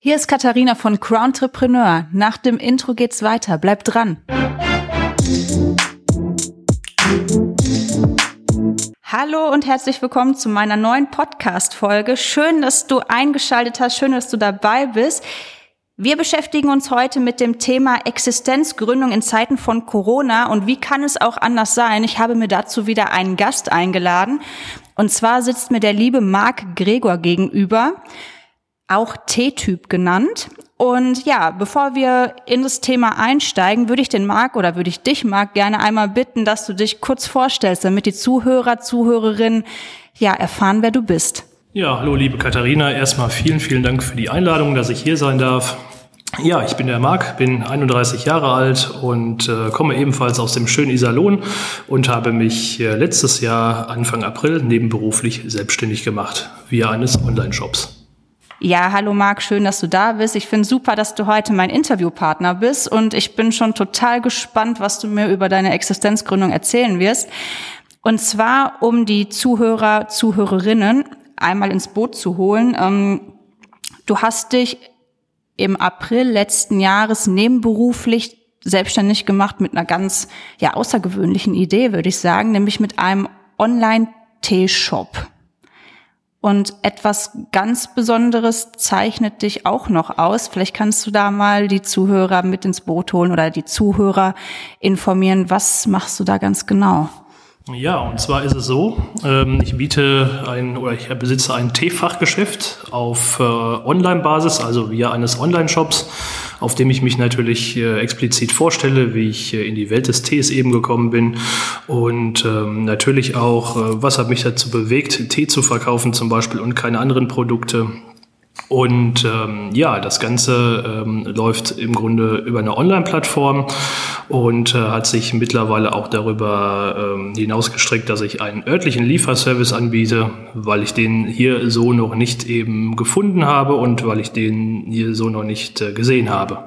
Hier ist Katharina von Crowntrepreneur. Nach dem Intro geht's weiter. Bleibt dran. Hallo und herzlich willkommen zu meiner neuen Podcast-Folge. Schön, dass du eingeschaltet hast. Schön, dass du dabei bist. Wir beschäftigen uns heute mit dem Thema Existenzgründung in Zeiten von Corona und wie kann es auch anders sein? Ich habe mir dazu wieder einen Gast eingeladen und zwar sitzt mir der liebe Marc Gregor gegenüber auch T-Typ genannt. Und ja, bevor wir in das Thema einsteigen, würde ich den Marc oder würde ich dich, Marc, gerne einmal bitten, dass du dich kurz vorstellst, damit die Zuhörer, Zuhörerinnen ja erfahren, wer du bist. Ja, hallo liebe Katharina. Erstmal vielen, vielen Dank für die Einladung, dass ich hier sein darf. Ja, ich bin der Marc, bin 31 Jahre alt und äh, komme ebenfalls aus dem schönen Iserlohn und habe mich äh, letztes Jahr Anfang April nebenberuflich selbstständig gemacht via eines Online-Shops. Ja, hallo Marc, schön, dass du da bist. Ich finde super, dass du heute mein Interviewpartner bist und ich bin schon total gespannt, was du mir über deine Existenzgründung erzählen wirst. Und zwar, um die Zuhörer, Zuhörerinnen einmal ins Boot zu holen. Ähm, du hast dich im April letzten Jahres nebenberuflich selbstständig gemacht mit einer ganz ja außergewöhnlichen Idee, würde ich sagen, nämlich mit einem Online-Tee-Shop. Und etwas ganz Besonderes zeichnet dich auch noch aus. Vielleicht kannst du da mal die Zuhörer mit ins Boot holen oder die Zuhörer informieren. Was machst du da ganz genau? Ja, und zwar ist es so, ähm, ich biete ein oder ich besitze ein Teefachgeschäft auf äh, Online-Basis, also via eines Online-Shops, auf dem ich mich natürlich äh, explizit vorstelle, wie ich äh, in die Welt des Tees eben gekommen bin und ähm, natürlich auch, was hat mich dazu bewegt, Tee zu verkaufen zum Beispiel und keine anderen Produkte. Und ähm, ja, das Ganze ähm, läuft im Grunde über eine Online-Plattform und äh, hat sich mittlerweile auch darüber ähm, hinausgestreckt, dass ich einen örtlichen Lieferservice anbiete, weil ich den hier so noch nicht eben gefunden habe und weil ich den hier so noch nicht äh, gesehen habe.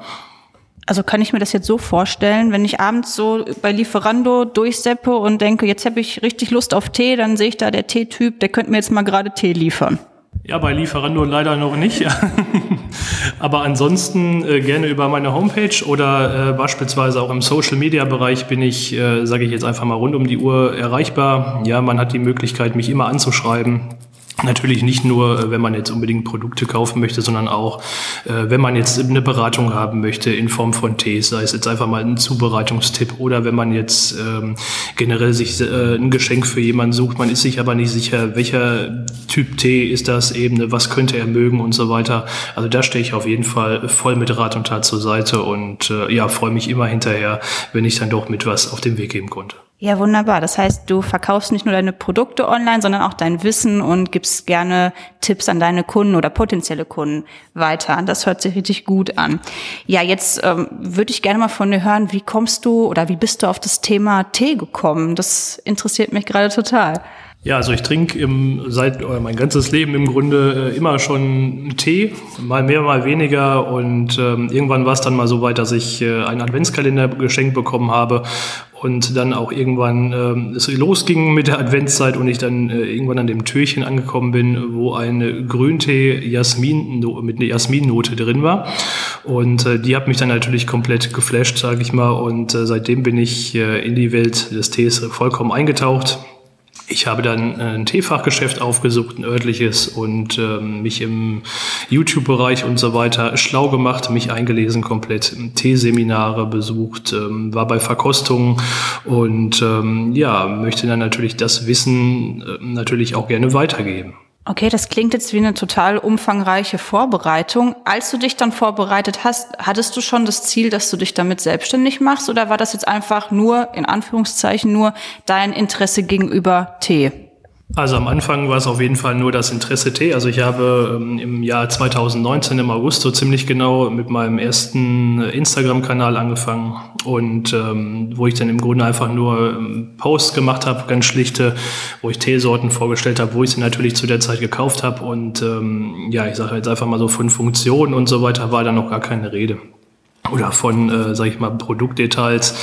Also kann ich mir das jetzt so vorstellen, wenn ich abends so bei Lieferando durchseppe und denke, jetzt habe ich richtig Lust auf Tee, dann sehe ich da der Teetyp, der könnte mir jetzt mal gerade Tee liefern. Ja, bei Lieferando leider noch nicht. Aber ansonsten äh, gerne über meine Homepage oder äh, beispielsweise auch im Social Media Bereich bin ich, äh, sage ich jetzt einfach mal rund um die Uhr erreichbar. Ja, man hat die Möglichkeit, mich immer anzuschreiben. Natürlich nicht nur, äh, wenn man jetzt unbedingt Produkte kaufen möchte, sondern auch, äh, wenn man jetzt eine Beratung haben möchte in Form von Tees, sei es jetzt einfach mal ein Zubereitungstipp oder wenn man jetzt ähm, generell sich äh, ein Geschenk für jemanden sucht, man ist sich aber nicht sicher, welcher Typ Tee ist das eben, was könnte er mögen und so weiter. Also da stehe ich auf jeden Fall voll mit Rat und Tat zur Seite und äh, ja, freue mich immer hinterher, wenn ich dann doch mit was auf den Weg geben konnte. Ja, wunderbar. Das heißt, du verkaufst nicht nur deine Produkte online, sondern auch dein Wissen und gibst gerne Tipps an deine Kunden oder potenzielle Kunden weiter. Das hört sich richtig gut an. Ja, jetzt ähm, würde ich gerne mal von dir hören, wie kommst du oder wie bist du auf das Thema Tee gekommen? Das interessiert mich gerade total. Ja, also ich trinke im, seit oder mein ganzes Leben im Grunde äh, immer schon Tee, mal mehr, mal weniger. Und ähm, irgendwann war es dann mal so weit, dass ich äh, einen Adventskalender geschenkt bekommen habe und dann auch irgendwann ähm, es losging mit der Adventszeit und ich dann äh, irgendwann an dem Türchen angekommen bin, wo eine Grüntee Jasmin mit einer Jasminnote drin war. Und äh, die hat mich dann natürlich komplett geflasht, sage ich mal. Und äh, seitdem bin ich äh, in die Welt des Tees vollkommen eingetaucht ich habe dann äh, ein Teefachgeschäft aufgesucht, ein örtliches, und ähm, mich im YouTube-Bereich und so weiter schlau gemacht, mich eingelesen, komplett Teeseminare besucht, ähm, war bei Verkostungen und ähm, ja, möchte dann natürlich das Wissen äh, natürlich auch gerne weitergeben. Okay, das klingt jetzt wie eine total umfangreiche Vorbereitung. Als du dich dann vorbereitet hast, hattest du schon das Ziel, dass du dich damit selbstständig machst oder war das jetzt einfach nur, in Anführungszeichen, nur dein Interesse gegenüber Tee? Also am Anfang war es auf jeden Fall nur das Interesse T. Also ich habe ähm, im Jahr 2019 im August so ziemlich genau mit meinem ersten Instagram-Kanal angefangen. Und ähm, wo ich dann im Grunde einfach nur ähm, Posts gemacht habe, ganz schlichte, wo ich Teesorten vorgestellt habe, wo ich sie natürlich zu der Zeit gekauft habe. Und ähm, ja, ich sage jetzt einfach mal so von Funktionen und so weiter war da noch gar keine Rede oder von, äh, sage ich mal, Produktdetails.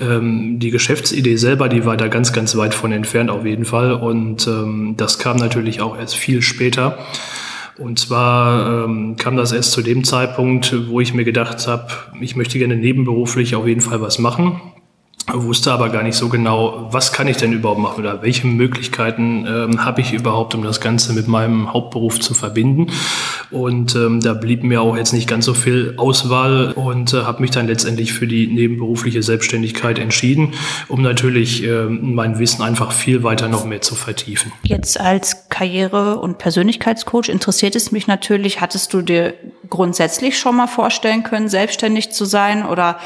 Ähm, die Geschäftsidee selber, die war da ganz, ganz weit von entfernt auf jeden Fall. Und ähm, das kam natürlich auch erst viel später. Und zwar ähm, kam das erst zu dem Zeitpunkt, wo ich mir gedacht habe, ich möchte gerne nebenberuflich auf jeden Fall was machen wusste aber gar nicht so genau, was kann ich denn überhaupt machen oder welche Möglichkeiten ähm, habe ich überhaupt, um das Ganze mit meinem Hauptberuf zu verbinden. Und ähm, da blieb mir auch jetzt nicht ganz so viel Auswahl und äh, habe mich dann letztendlich für die nebenberufliche Selbstständigkeit entschieden, um natürlich äh, mein Wissen einfach viel weiter noch mehr zu vertiefen. Jetzt als Karriere- und Persönlichkeitscoach interessiert es mich natürlich, hattest du dir grundsätzlich schon mal vorstellen können, selbstständig zu sein oder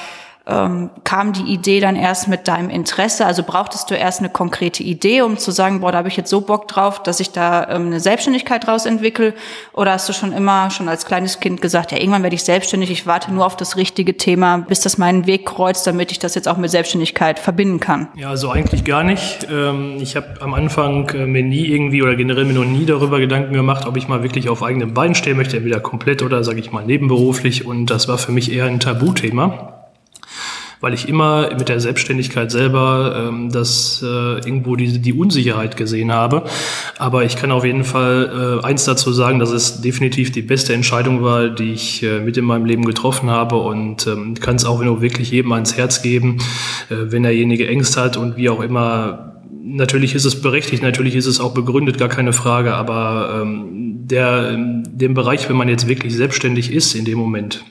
ähm, kam die Idee dann erst mit deinem Interesse? Also brauchtest du erst eine konkrete Idee, um zu sagen, boah, da habe ich jetzt so Bock drauf, dass ich da ähm, eine Selbstständigkeit draus entwickle? Oder hast du schon immer, schon als kleines Kind gesagt, ja, irgendwann werde ich selbstständig, ich warte nur auf das richtige Thema, bis das meinen Weg kreuzt, damit ich das jetzt auch mit Selbstständigkeit verbinden kann? Ja, also eigentlich gar nicht. Ähm, ich habe am Anfang äh, mir nie irgendwie oder generell mir noch nie darüber Gedanken gemacht, ob ich mal wirklich auf eigenem Bein stehen möchte, entweder komplett oder, sage ich mal, nebenberuflich. Und das war für mich eher ein Tabuthema weil ich immer mit der Selbstständigkeit selber ähm, das äh, irgendwo die, die Unsicherheit gesehen habe. Aber ich kann auf jeden Fall äh, eins dazu sagen, dass es definitiv die beste Entscheidung war, die ich äh, mit in meinem Leben getroffen habe. Und ähm, kann es auch nur wirklich jedem ans Herz geben, äh, wenn derjenige Ängste hat und wie auch immer. Natürlich ist es berechtigt, natürlich ist es auch begründet, gar keine Frage, aber ähm, der, dem Bereich, wenn man jetzt wirklich selbstständig ist in dem Moment,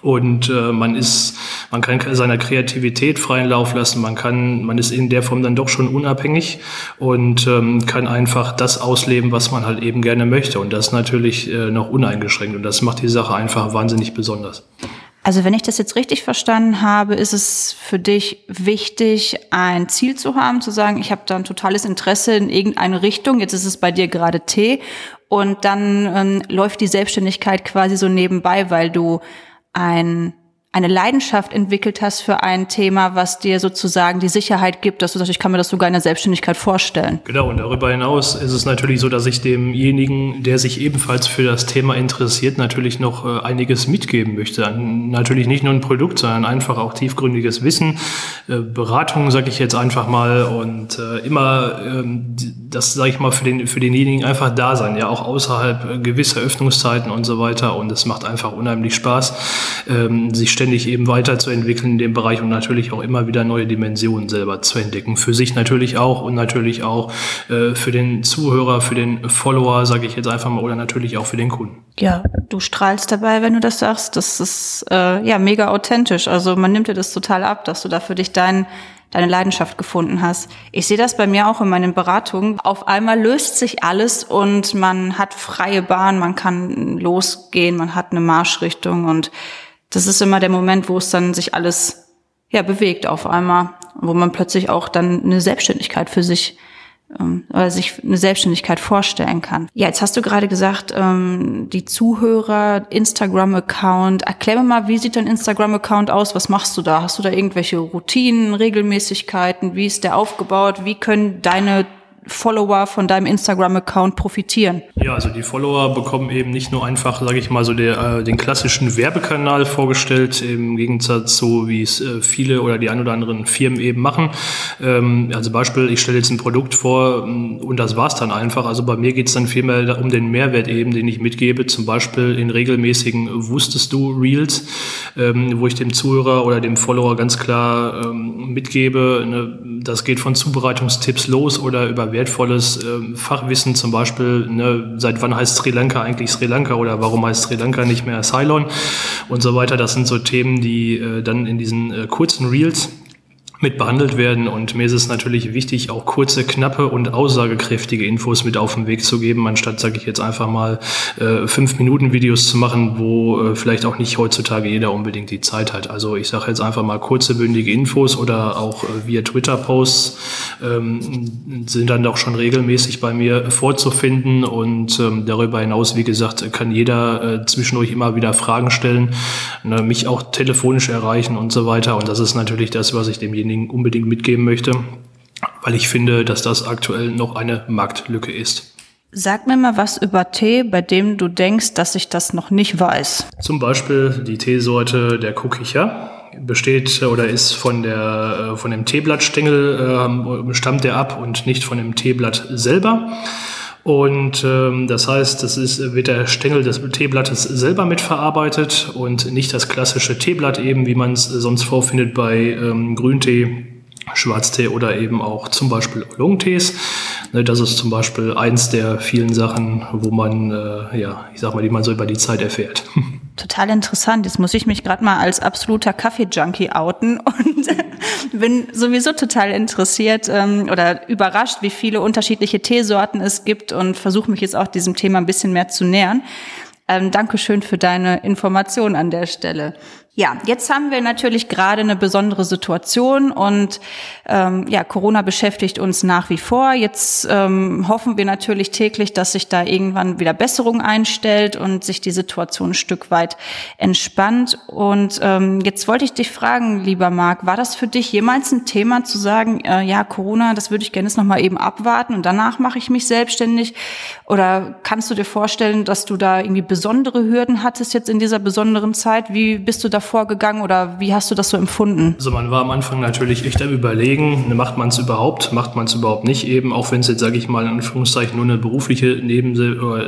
und äh, man ist, man kann seiner Kreativität freien Lauf lassen, man kann, man ist in der Form dann doch schon unabhängig und ähm, kann einfach das ausleben, was man halt eben gerne möchte. Und das natürlich äh, noch uneingeschränkt. Und das macht die Sache einfach wahnsinnig besonders. Also wenn ich das jetzt richtig verstanden habe, ist es für dich wichtig, ein Ziel zu haben, zu sagen, ich habe da ein totales Interesse in irgendeine Richtung, jetzt ist es bei dir gerade T und dann ähm, läuft die Selbstständigkeit quasi so nebenbei, weil du ein eine Leidenschaft entwickelt hast für ein Thema, was dir sozusagen die Sicherheit gibt, dass du sagst, ich kann mir das sogar in der Selbstständigkeit vorstellen. Genau, und darüber hinaus ist es natürlich so, dass ich demjenigen, der sich ebenfalls für das Thema interessiert, natürlich noch äh, einiges mitgeben möchte. Natürlich nicht nur ein Produkt, sondern einfach auch tiefgründiges Wissen, äh, Beratung, sage ich jetzt einfach mal, und äh, immer ähm, das, sage ich mal, für, den, für denjenigen einfach da sein, ja, auch außerhalb gewisser Öffnungszeiten und so weiter. Und es macht einfach unheimlich Spaß, ähm, sich ständig eben weiterzuentwickeln in dem Bereich und natürlich auch immer wieder neue Dimensionen selber zu entdecken. Für sich natürlich auch und natürlich auch äh, für den Zuhörer, für den Follower, sage ich jetzt einfach mal, oder natürlich auch für den Kunden. Ja, du strahlst dabei, wenn du das sagst. Das ist äh, ja mega authentisch. Also man nimmt dir das total ab, dass du da für dich deinen deine Leidenschaft gefunden hast. Ich sehe das bei mir auch in meinen Beratungen. Auf einmal löst sich alles und man hat freie Bahn, man kann losgehen, man hat eine Marschrichtung und das ist immer der Moment, wo es dann sich alles ja bewegt auf einmal, wo man plötzlich auch dann eine Selbstständigkeit für sich ähm, oder sich eine Selbstständigkeit vorstellen kann. Ja, jetzt hast du gerade gesagt, ähm, die Zuhörer, Instagram-Account. Erklär mir mal, wie sieht dein Instagram-Account aus? Was machst du da? Hast du da irgendwelche Routinen, Regelmäßigkeiten? Wie ist der aufgebaut? Wie können deine Follower von deinem Instagram-Account profitieren? Ja, also die Follower bekommen eben nicht nur einfach, sage ich mal, so der, äh, den klassischen Werbekanal vorgestellt, im Gegensatz zu, wie es äh, viele oder die ein oder anderen Firmen eben machen. Ähm, also Beispiel, ich stelle jetzt ein Produkt vor mm, und das war's dann einfach. Also bei mir geht's dann vielmehr um den Mehrwert eben, den ich mitgebe, zum Beispiel in regelmäßigen Wusstest du Reels, ähm, wo ich dem Zuhörer oder dem Follower ganz klar ähm, mitgebe, ne, das geht von Zubereitungstipps los oder über wertvolles äh, Fachwissen, zum Beispiel, ne, seit wann heißt Sri Lanka eigentlich Sri Lanka oder warum heißt Sri Lanka nicht mehr Ceylon und so weiter. Das sind so Themen, die äh, dann in diesen äh, kurzen Reels mit behandelt werden. Und mir ist es natürlich wichtig, auch kurze, knappe und aussagekräftige Infos mit auf den Weg zu geben, anstatt, sage ich jetzt einfach mal, äh, fünf Minuten Videos zu machen, wo äh, vielleicht auch nicht heutzutage jeder unbedingt die Zeit hat. Also ich sage jetzt einfach mal kurze, bündige Infos oder auch äh, via Twitter-Posts ähm, sind dann doch schon regelmäßig bei mir vorzufinden. Und ähm, darüber hinaus, wie gesagt, kann jeder äh, zwischendurch immer wieder Fragen stellen, ne, mich auch telefonisch erreichen und so weiter. Und das ist natürlich das, was ich demjenigen denjenigen unbedingt mitgeben möchte, weil ich finde, dass das aktuell noch eine Marktlücke ist. Sag mir mal was über Tee, bei dem du denkst, dass ich das noch nicht weiß. Zum Beispiel die Teesorte der Kukicha besteht oder ist von der von dem Teeblattstängel äh, stammt der ab und nicht von dem Teeblatt selber. Und ähm, das heißt, das ist, wird der Stängel des Teeblattes selber mitverarbeitet und nicht das klassische Teeblatt eben, wie man es sonst vorfindet bei ähm, Grüntee, Schwarztee oder eben auch zum Beispiel Oolong-Tees. Ne, das ist zum Beispiel eins der vielen Sachen, wo man, äh, ja, ich sag mal, die man so über die Zeit erfährt. Total interessant. Jetzt muss ich mich gerade mal als absoluter Kaffee-Junkie outen und bin sowieso total interessiert ähm, oder überrascht, wie viele unterschiedliche Teesorten es gibt und versuche mich jetzt auch diesem Thema ein bisschen mehr zu nähern. Ähm, Dankeschön für deine Information an der Stelle. Ja, jetzt haben wir natürlich gerade eine besondere Situation und ähm, ja, Corona beschäftigt uns nach wie vor. Jetzt ähm, hoffen wir natürlich täglich, dass sich da irgendwann wieder Besserung einstellt und sich die Situation ein Stück weit entspannt. Und ähm, jetzt wollte ich dich fragen, lieber Marc, war das für dich jemals ein Thema zu sagen, äh, ja, Corona, das würde ich gerne jetzt noch mal eben abwarten und danach mache ich mich selbstständig? Oder kannst du dir vorstellen, dass du da irgendwie besondere Hürden hattest jetzt in dieser besonderen Zeit? Wie bist du da vorgegangen oder wie hast du das so empfunden? Also man war am Anfang natürlich echt am Überlegen, macht man es überhaupt, macht man es überhaupt nicht eben, auch wenn es jetzt, sage ich mal, in Anführungszeichen nur eine berufliche Neben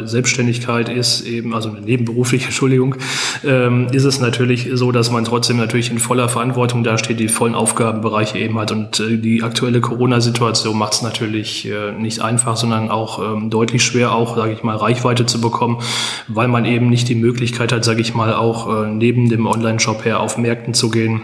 Selbstständigkeit ist, eben, also eine nebenberufliche, Entschuldigung, ähm, ist es natürlich so, dass man trotzdem natürlich in voller Verantwortung dasteht, die vollen Aufgabenbereiche eben hat und äh, die aktuelle Corona-Situation macht es natürlich äh, nicht einfach, sondern auch ähm, deutlich schwer, auch, sage ich mal, Reichweite zu bekommen, weil man eben nicht die Möglichkeit hat, sage ich mal, auch äh, neben dem Online Online-Shop her auf Märkten zu gehen,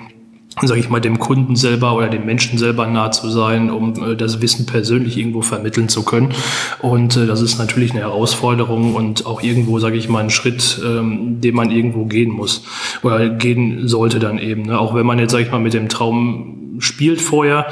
sage ich mal, dem Kunden selber oder dem Menschen selber nah zu sein, um äh, das Wissen persönlich irgendwo vermitteln zu können. Und äh, das ist natürlich eine Herausforderung und auch irgendwo, sage ich mal, ein Schritt, ähm, den man irgendwo gehen muss oder gehen sollte dann eben. Ne? Auch wenn man jetzt, sage ich mal, mit dem Traum spielt vorher.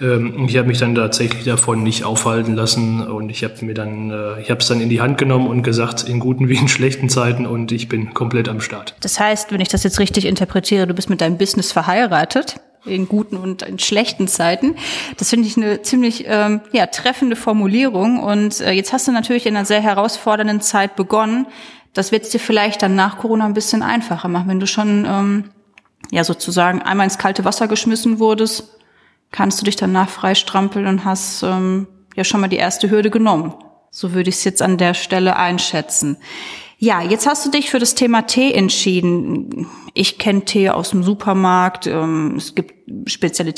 Ähm, ich habe mich dann tatsächlich davon nicht aufhalten lassen und ich habe mir dann, äh, ich habe es dann in die Hand genommen und gesagt, in guten wie in schlechten Zeiten und ich bin komplett am Start. Das heißt, wenn ich das jetzt richtig interpretiere, du bist mit deinem Business verheiratet in guten und in schlechten Zeiten. Das finde ich eine ziemlich ähm, ja, treffende Formulierung. Und äh, jetzt hast du natürlich in einer sehr herausfordernden Zeit begonnen. Das wird es dir vielleicht dann nach Corona ein bisschen einfacher machen, wenn du schon ähm, ja sozusagen einmal ins kalte Wasser geschmissen wurdest, kannst du dich danach freistrampeln und hast ähm, ja schon mal die erste Hürde genommen. So würde ich es jetzt an der Stelle einschätzen. Ja, jetzt hast du dich für das Thema Tee entschieden. Ich kenne Tee aus dem Supermarkt. Ähm, es gibt spezielle.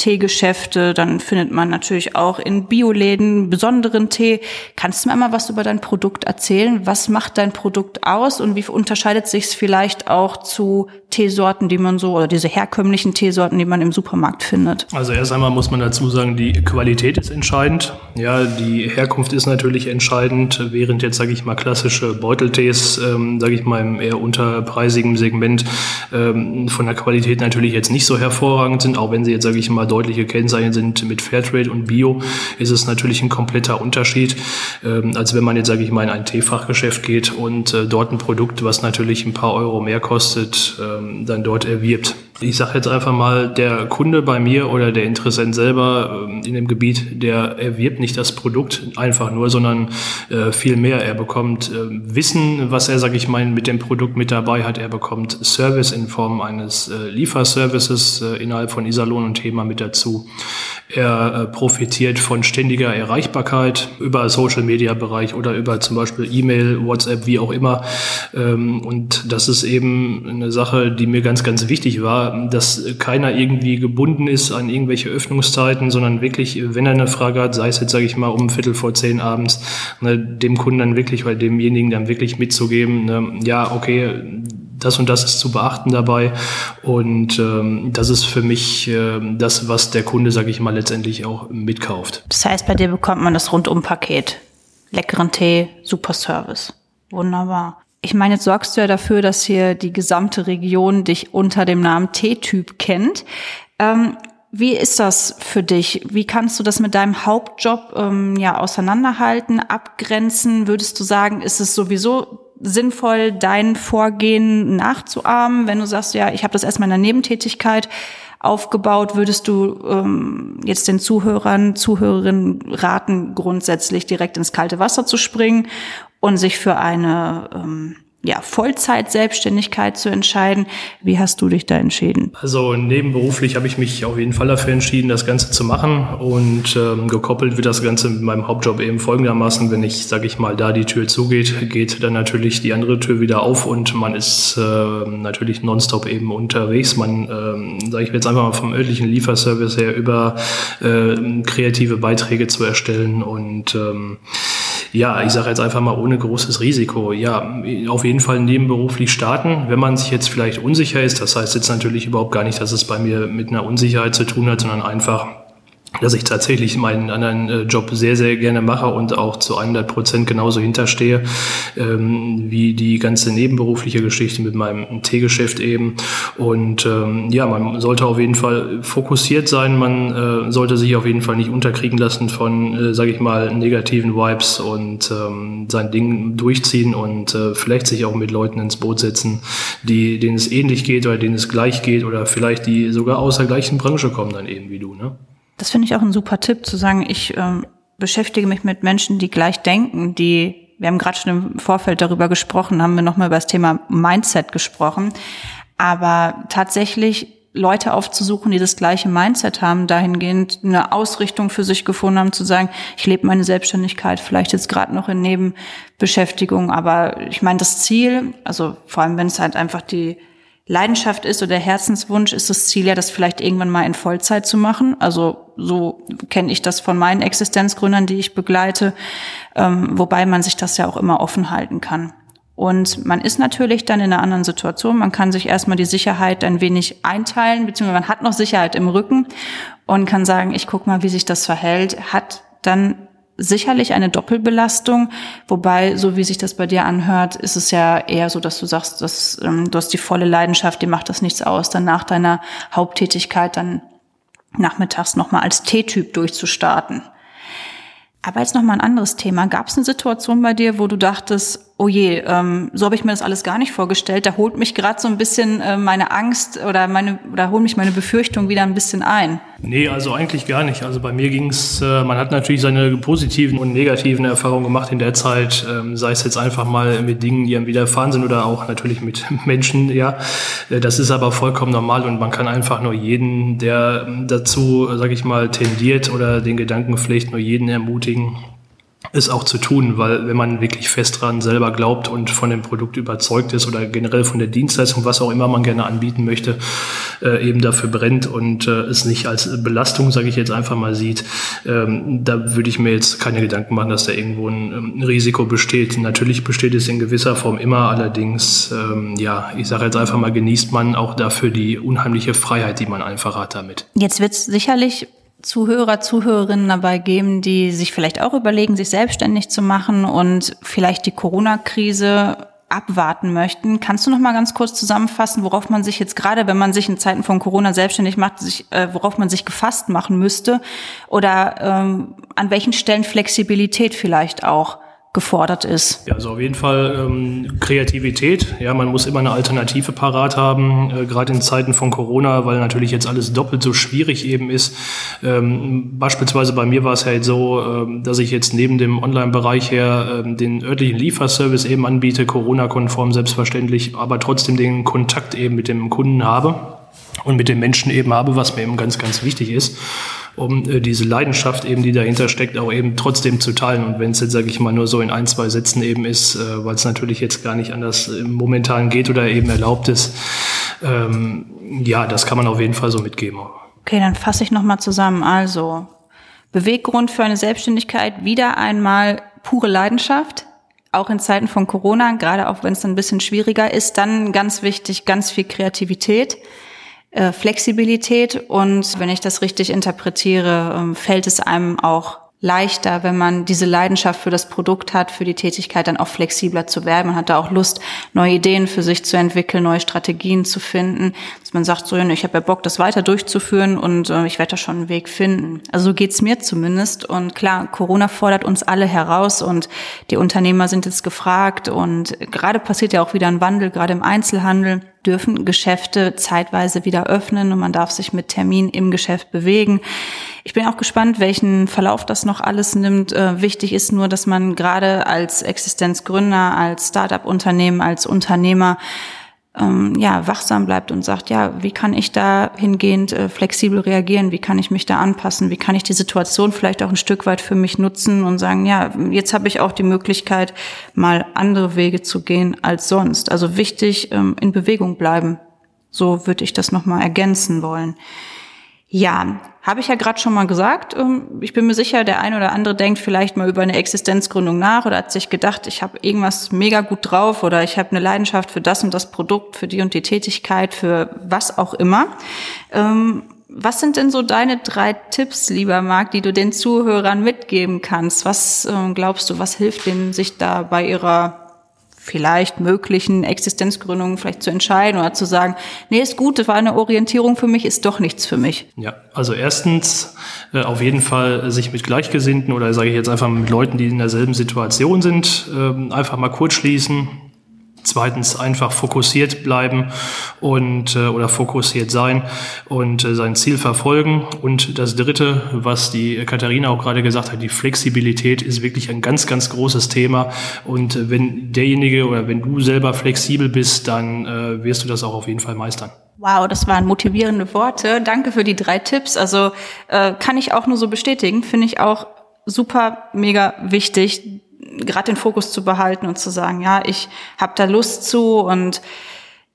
Dann findet man natürlich auch in Bioläden besonderen Tee. Kannst du mir einmal was über dein Produkt erzählen? Was macht dein Produkt aus und wie unterscheidet sich es vielleicht auch zu Teesorten, die man so oder diese herkömmlichen Teesorten, die man im Supermarkt findet? Also erst einmal muss man dazu sagen, die Qualität ist entscheidend. Ja, die Herkunft ist natürlich entscheidend, während jetzt sage ich mal klassische Beuteltees, ähm, sage ich mal im eher unterpreisigen Segment ähm, von der Qualität natürlich jetzt nicht so hervorragend sind, auch wenn sie jetzt sage ich mal deutliche Kennzeichen sind mit Fairtrade und Bio, ist es natürlich ein kompletter Unterschied, ähm, als wenn man jetzt sage ich mal in ein Teefachgeschäft geht und äh, dort ein Produkt, was natürlich ein paar Euro mehr kostet, äh, ähm, dann dort erwirbt. Ich sage jetzt einfach mal, der Kunde bei mir oder der Interessent selber ähm, in dem Gebiet, der erwirbt nicht das Produkt einfach nur, sondern äh, viel mehr. Er bekommt äh, Wissen, was er, sage ich mal, mit dem Produkt mit dabei hat. Er bekommt Service in Form eines äh, Lieferservices äh, innerhalb von Isalon und Thema mit dazu. Er äh, profitiert von ständiger Erreichbarkeit über Social Media Bereich oder über zum Beispiel E-Mail, WhatsApp, wie auch immer. Ähm, und das ist eben eine Sache, die mir ganz, ganz wichtig war, dass keiner irgendwie gebunden ist an irgendwelche Öffnungszeiten, sondern wirklich, wenn er eine Frage hat, sei es jetzt, sage ich mal, um Viertel vor zehn abends, ne, dem Kunden dann wirklich, weil demjenigen dann wirklich mitzugeben, ne, ja, okay, das und das ist zu beachten dabei. Und ähm, das ist für mich äh, das, was der Kunde, sage ich mal, letztendlich auch mitkauft. Das heißt, bei dir bekommt man das Rundum-Paket. Leckeren Tee, super Service. Wunderbar. Ich meine, jetzt sorgst du ja dafür, dass hier die gesamte Region dich unter dem Namen T-Typ kennt. Ähm, wie ist das für dich? Wie kannst du das mit deinem Hauptjob ähm, ja auseinanderhalten, abgrenzen? Würdest du sagen, ist es sowieso sinnvoll, dein Vorgehen nachzuahmen, wenn du sagst, ja, ich habe das erstmal in der Nebentätigkeit aufgebaut, würdest du ähm, jetzt den Zuhörern, Zuhörerinnen raten, grundsätzlich direkt ins kalte Wasser zu springen und sich für eine ähm, ja, Vollzeit-Selbstständigkeit zu entscheiden. Wie hast du dich da entschieden? Also nebenberuflich habe ich mich auf jeden Fall dafür entschieden, das Ganze zu machen und ähm, gekoppelt wird das Ganze mit meinem Hauptjob eben folgendermaßen, wenn ich, sage ich mal, da die Tür zugeht, geht dann natürlich die andere Tür wieder auf und man ist äh, natürlich nonstop eben unterwegs. Man, äh, sage ich jetzt einfach mal vom örtlichen Lieferservice her über äh, kreative Beiträge zu erstellen und ähm, ja, ich sage jetzt einfach mal ohne großes Risiko. Ja, auf jeden Fall nebenberuflich starten, wenn man sich jetzt vielleicht unsicher ist. Das heißt jetzt natürlich überhaupt gar nicht, dass es bei mir mit einer Unsicherheit zu tun hat, sondern einfach dass ich tatsächlich meinen anderen äh, Job sehr, sehr gerne mache und auch zu 100 Prozent genauso hinterstehe, ähm, wie die ganze nebenberufliche Geschichte mit meinem Teegeschäft eben. Und ähm, ja, man sollte auf jeden Fall fokussiert sein, man äh, sollte sich auf jeden Fall nicht unterkriegen lassen von, äh, sage ich mal, negativen Vibes und ähm, sein Ding durchziehen und äh, vielleicht sich auch mit Leuten ins Boot setzen, die, denen es ähnlich geht oder denen es gleich geht oder vielleicht die sogar aus der gleichen Branche kommen dann eben wie du. Ne? Das finde ich auch ein super Tipp, zu sagen, ich ähm, beschäftige mich mit Menschen, die gleich denken, die, wir haben gerade schon im Vorfeld darüber gesprochen, haben wir nochmal über das Thema Mindset gesprochen. Aber tatsächlich Leute aufzusuchen, die das gleiche Mindset haben, dahingehend eine Ausrichtung für sich gefunden haben, zu sagen, ich lebe meine Selbstständigkeit, vielleicht jetzt gerade noch in Nebenbeschäftigung, aber ich meine, das Ziel, also vor allem wenn es halt einfach die Leidenschaft ist oder Herzenswunsch, ist das Ziel ja, das vielleicht irgendwann mal in Vollzeit zu machen. Also so kenne ich das von meinen Existenzgründern, die ich begleite, ähm, wobei man sich das ja auch immer offen halten kann. Und man ist natürlich dann in einer anderen Situation. Man kann sich erstmal die Sicherheit ein wenig einteilen, beziehungsweise man hat noch Sicherheit im Rücken und kann sagen, ich guck mal, wie sich das verhält, hat dann sicherlich eine Doppelbelastung, wobei, so wie sich das bei dir anhört, ist es ja eher so, dass du sagst, dass, ähm, du hast die volle Leidenschaft, dir macht das nichts aus, dann nach deiner Haupttätigkeit dann nachmittags nochmal als T-Typ durchzustarten. Aber jetzt nochmal ein anderes Thema. Gab es eine Situation bei dir, wo du dachtest, oh je, ähm, so habe ich mir das alles gar nicht vorgestellt. Da holt mich gerade so ein bisschen äh, meine Angst oder meine oder holt mich meine Befürchtung wieder ein bisschen ein. Nee, also eigentlich gar nicht. Also bei mir ging's, äh, man hat natürlich seine positiven und negativen Erfahrungen gemacht in der Zeit, ähm, sei es jetzt einfach mal mit Dingen, die einem widerfahren sind oder auch natürlich mit Menschen, ja. Äh, das ist aber vollkommen normal und man kann einfach nur jeden, der dazu, sage ich mal, tendiert oder den Gedanken pflegt, nur jeden ermutigen, es auch zu tun, weil wenn man wirklich fest dran selber glaubt und von dem Produkt überzeugt ist oder generell von der Dienstleistung, was auch immer man gerne anbieten möchte, äh, eben dafür brennt und äh, es nicht als Belastung, sage ich jetzt einfach mal sieht, ähm, da würde ich mir jetzt keine Gedanken machen, dass da irgendwo ein, ein, ähm, Risiko besteht. Natürlich besteht es in gewisser Form immer, allerdings, ähm, ja, ich sage jetzt einfach mal, genießt man auch dafür die unheimliche Freiheit, die man einfach hat damit. Jetzt wird es sicherlich Zuhörer, Zuhörerinnen dabei geben, die sich vielleicht auch überlegen, sich selbstständig zu machen und vielleicht die Corona-Krise abwarten möchten. Kannst du noch mal ganz kurz zusammenfassen, worauf man sich jetzt gerade, wenn man sich in Zeiten von Corona selbstständig macht, sich, äh, worauf man sich gefasst machen müsste oder ähm, an welchen Stellen Flexibilität vielleicht auch gefordert ist. Ja, also auf jeden Fall ähm, Kreativität. Ja, man muss immer eine Alternative parat haben, äh, gerade in Zeiten von Corona, weil natürlich jetzt alles doppelt so schwierig eben ist. Ähm, beispielsweise bei mir war es halt so, ähm, dass ich jetzt neben dem Online-Bereich her ähm, den örtlichen Lieferservice eben anbiete, Corona-konform selbstverständlich, aber trotzdem den Kontakt eben mit dem Kunden habe und mit den Menschen eben habe, was mir eben ganz, ganz wichtig ist um äh, diese Leidenschaft eben, die dahinter steckt, auch eben trotzdem zu teilen. Und wenn es jetzt, sage ich mal, nur so in ein, zwei Sätzen eben ist, äh, weil es natürlich jetzt gar nicht anders äh, momentan geht oder eben erlaubt ist, ähm, ja, das kann man auf jeden Fall so mitgeben. Okay, dann fasse ich nochmal zusammen. Also, Beweggrund für eine Selbstständigkeit, wieder einmal pure Leidenschaft, auch in Zeiten von Corona, gerade auch wenn es ein bisschen schwieriger ist, dann ganz wichtig, ganz viel Kreativität. Äh, Flexibilität und wenn ich das richtig interpretiere, ähm, fällt es einem auch leichter, wenn man diese Leidenschaft für das Produkt hat, für die Tätigkeit, dann auch flexibler zu werden. Man hat da auch Lust, neue Ideen für sich zu entwickeln, neue Strategien zu finden. Dass man sagt, so, ich habe ja Bock, das weiter durchzuführen und äh, ich werde da schon einen Weg finden. Also so geht's mir zumindest. Und klar, Corona fordert uns alle heraus und die Unternehmer sind jetzt gefragt und gerade passiert ja auch wieder ein Wandel, gerade im Einzelhandel dürfen Geschäfte zeitweise wieder öffnen und man darf sich mit Termin im Geschäft bewegen. Ich bin auch gespannt, welchen Verlauf das noch alles nimmt. Äh, wichtig ist nur, dass man gerade als Existenzgründer, als Startup-Unternehmen, als Unternehmer ähm, ja, wachsam bleibt und sagt, ja, wie kann ich da hingehend äh, flexibel reagieren? Wie kann ich mich da anpassen? Wie kann ich die Situation vielleicht auch ein Stück weit für mich nutzen und sagen, ja, jetzt habe ich auch die Möglichkeit, mal andere Wege zu gehen als sonst. Also wichtig, ähm, in Bewegung bleiben. So würde ich das nochmal ergänzen wollen. Ja, habe ich ja gerade schon mal gesagt. Ähm, ich bin mir sicher, der eine oder andere denkt vielleicht mal über eine Existenzgründung nach oder hat sich gedacht, ich habe irgendwas mega gut drauf oder ich habe eine Leidenschaft für das und das Produkt, für die und die Tätigkeit, für was auch immer. Ähm, was sind denn so deine drei Tipps, lieber Marc, die du den Zuhörern mitgeben kannst? Was ähm, glaubst du, was hilft denen, sich da bei ihrer vielleicht möglichen Existenzgründungen vielleicht zu entscheiden oder zu sagen, nee, ist gut, das war eine Orientierung für mich, ist doch nichts für mich? Ja, also erstens äh, auf jeden Fall sich mit Gleichgesinnten oder sage ich jetzt einfach mit Leuten, die in derselben Situation sind, äh, einfach mal kurz schließen, Zweitens einfach fokussiert bleiben und äh, oder fokussiert sein und äh, sein Ziel verfolgen. Und das Dritte, was die Katharina auch gerade gesagt hat, die Flexibilität ist wirklich ein ganz, ganz großes Thema. Und äh, wenn derjenige oder wenn du selber flexibel bist, dann äh, wirst du das auch auf jeden Fall meistern. Wow, das waren motivierende Worte. Danke für die drei Tipps. Also äh, kann ich auch nur so bestätigen. Finde ich auch super, mega wichtig gerade den Fokus zu behalten und zu sagen, ja, ich habe da Lust zu und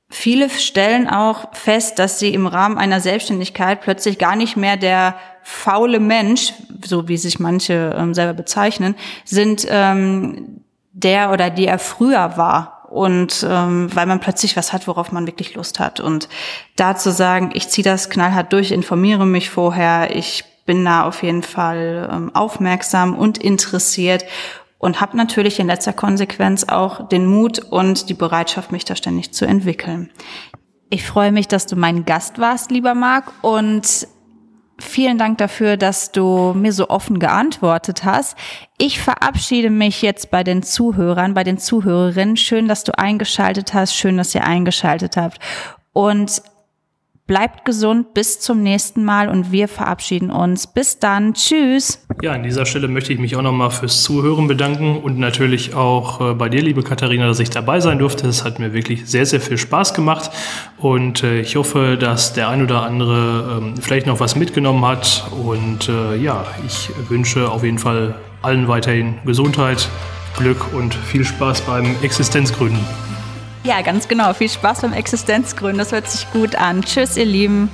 viele stellen auch fest, dass sie im Rahmen einer Selbstständigkeit plötzlich gar nicht mehr der faule Mensch, so wie sich manche ähm, selber bezeichnen, sind ähm, der oder die er früher war. Und ähm, weil man plötzlich was hat, worauf man wirklich Lust hat. Und da zu sagen, ich ziehe das knallhart durch, informiere mich vorher, ich bin da auf jeden Fall ähm, aufmerksam und interessiert und habe natürlich in letzter Konsequenz auch den Mut und die Bereitschaft, mich da ständig zu entwickeln. Ich freue mich, dass du mein Gast warst, lieber Marc, und vielen Dank dafür, dass du mir so offen geantwortet hast. Ich verabschiede mich jetzt bei den Zuhörern, bei den Zuhörerinnen. Schön, dass du eingeschaltet hast. Schön, dass ihr eingeschaltet habt. Und Bleibt gesund bis zum nächsten Mal und wir verabschieden uns. Bis dann. Tschüss. Ja, an dieser Stelle möchte ich mich auch nochmal fürs Zuhören bedanken und natürlich auch äh, bei dir, liebe Katharina, dass ich dabei sein durfte. Es hat mir wirklich sehr, sehr viel Spaß gemacht und äh, ich hoffe, dass der ein oder andere ähm, vielleicht noch was mitgenommen hat. Und äh, ja, ich wünsche auf jeden Fall allen weiterhin Gesundheit, Glück und viel Spaß beim Existenzgründen. Ja, ganz genau. Viel Spaß beim Existenzgründen. Das hört sich gut an. Tschüss, ihr Lieben.